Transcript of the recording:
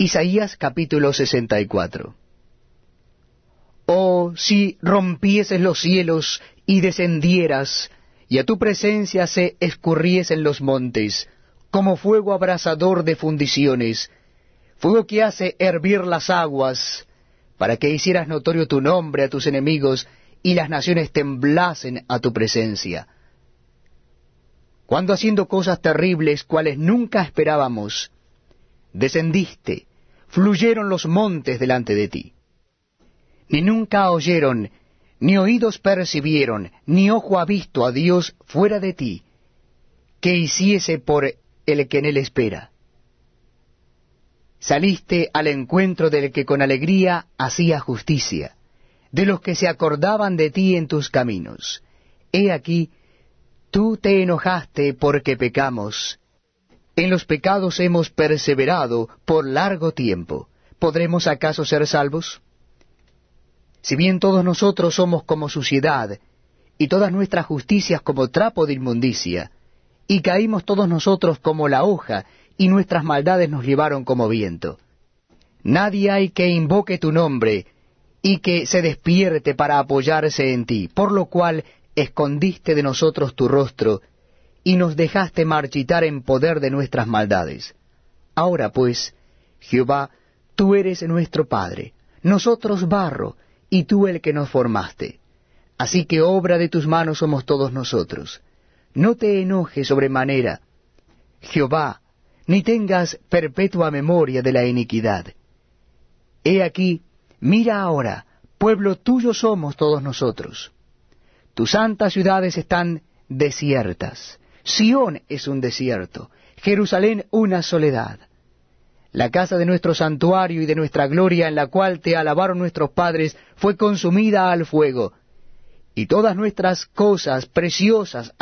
Isaías capítulo 64 Oh, si rompieses los cielos y descendieras, y a tu presencia se escurriesen los montes, como fuego abrasador de fundiciones, fuego que hace hervir las aguas, para que hicieras notorio tu nombre a tus enemigos, y las naciones temblasen a tu presencia. Cuando haciendo cosas terribles, cuales nunca esperábamos, descendiste, fluyeron los montes delante de ti. Ni nunca oyeron, ni oídos percibieron, ni ojo ha visto a Dios fuera de ti, que hiciese por el que en él espera. Saliste al encuentro del que con alegría hacía justicia, de los que se acordaban de ti en tus caminos. He aquí, tú te enojaste porque pecamos. En los pecados hemos perseverado por largo tiempo. ¿Podremos acaso ser salvos? Si bien todos nosotros somos como suciedad, y todas nuestras justicias como trapo de inmundicia, y caímos todos nosotros como la hoja, y nuestras maldades nos llevaron como viento. Nadie hay que invoque tu nombre, y que se despierte para apoyarse en ti, por lo cual escondiste de nosotros tu rostro, y nos dejaste marchitar en poder de nuestras maldades. Ahora pues, Jehová, tú eres nuestro Padre, nosotros barro, y tú el que nos formaste. Así que obra de tus manos somos todos nosotros. No te enojes sobremanera, Jehová, ni tengas perpetua memoria de la iniquidad. He aquí, mira ahora, pueblo tuyo somos todos nosotros. Tus santas ciudades están desiertas. Sión es un desierto, Jerusalén una soledad. La casa de nuestro santuario y de nuestra gloria en la cual te alabaron nuestros padres fue consumida al fuego, y todas nuestras cosas preciosas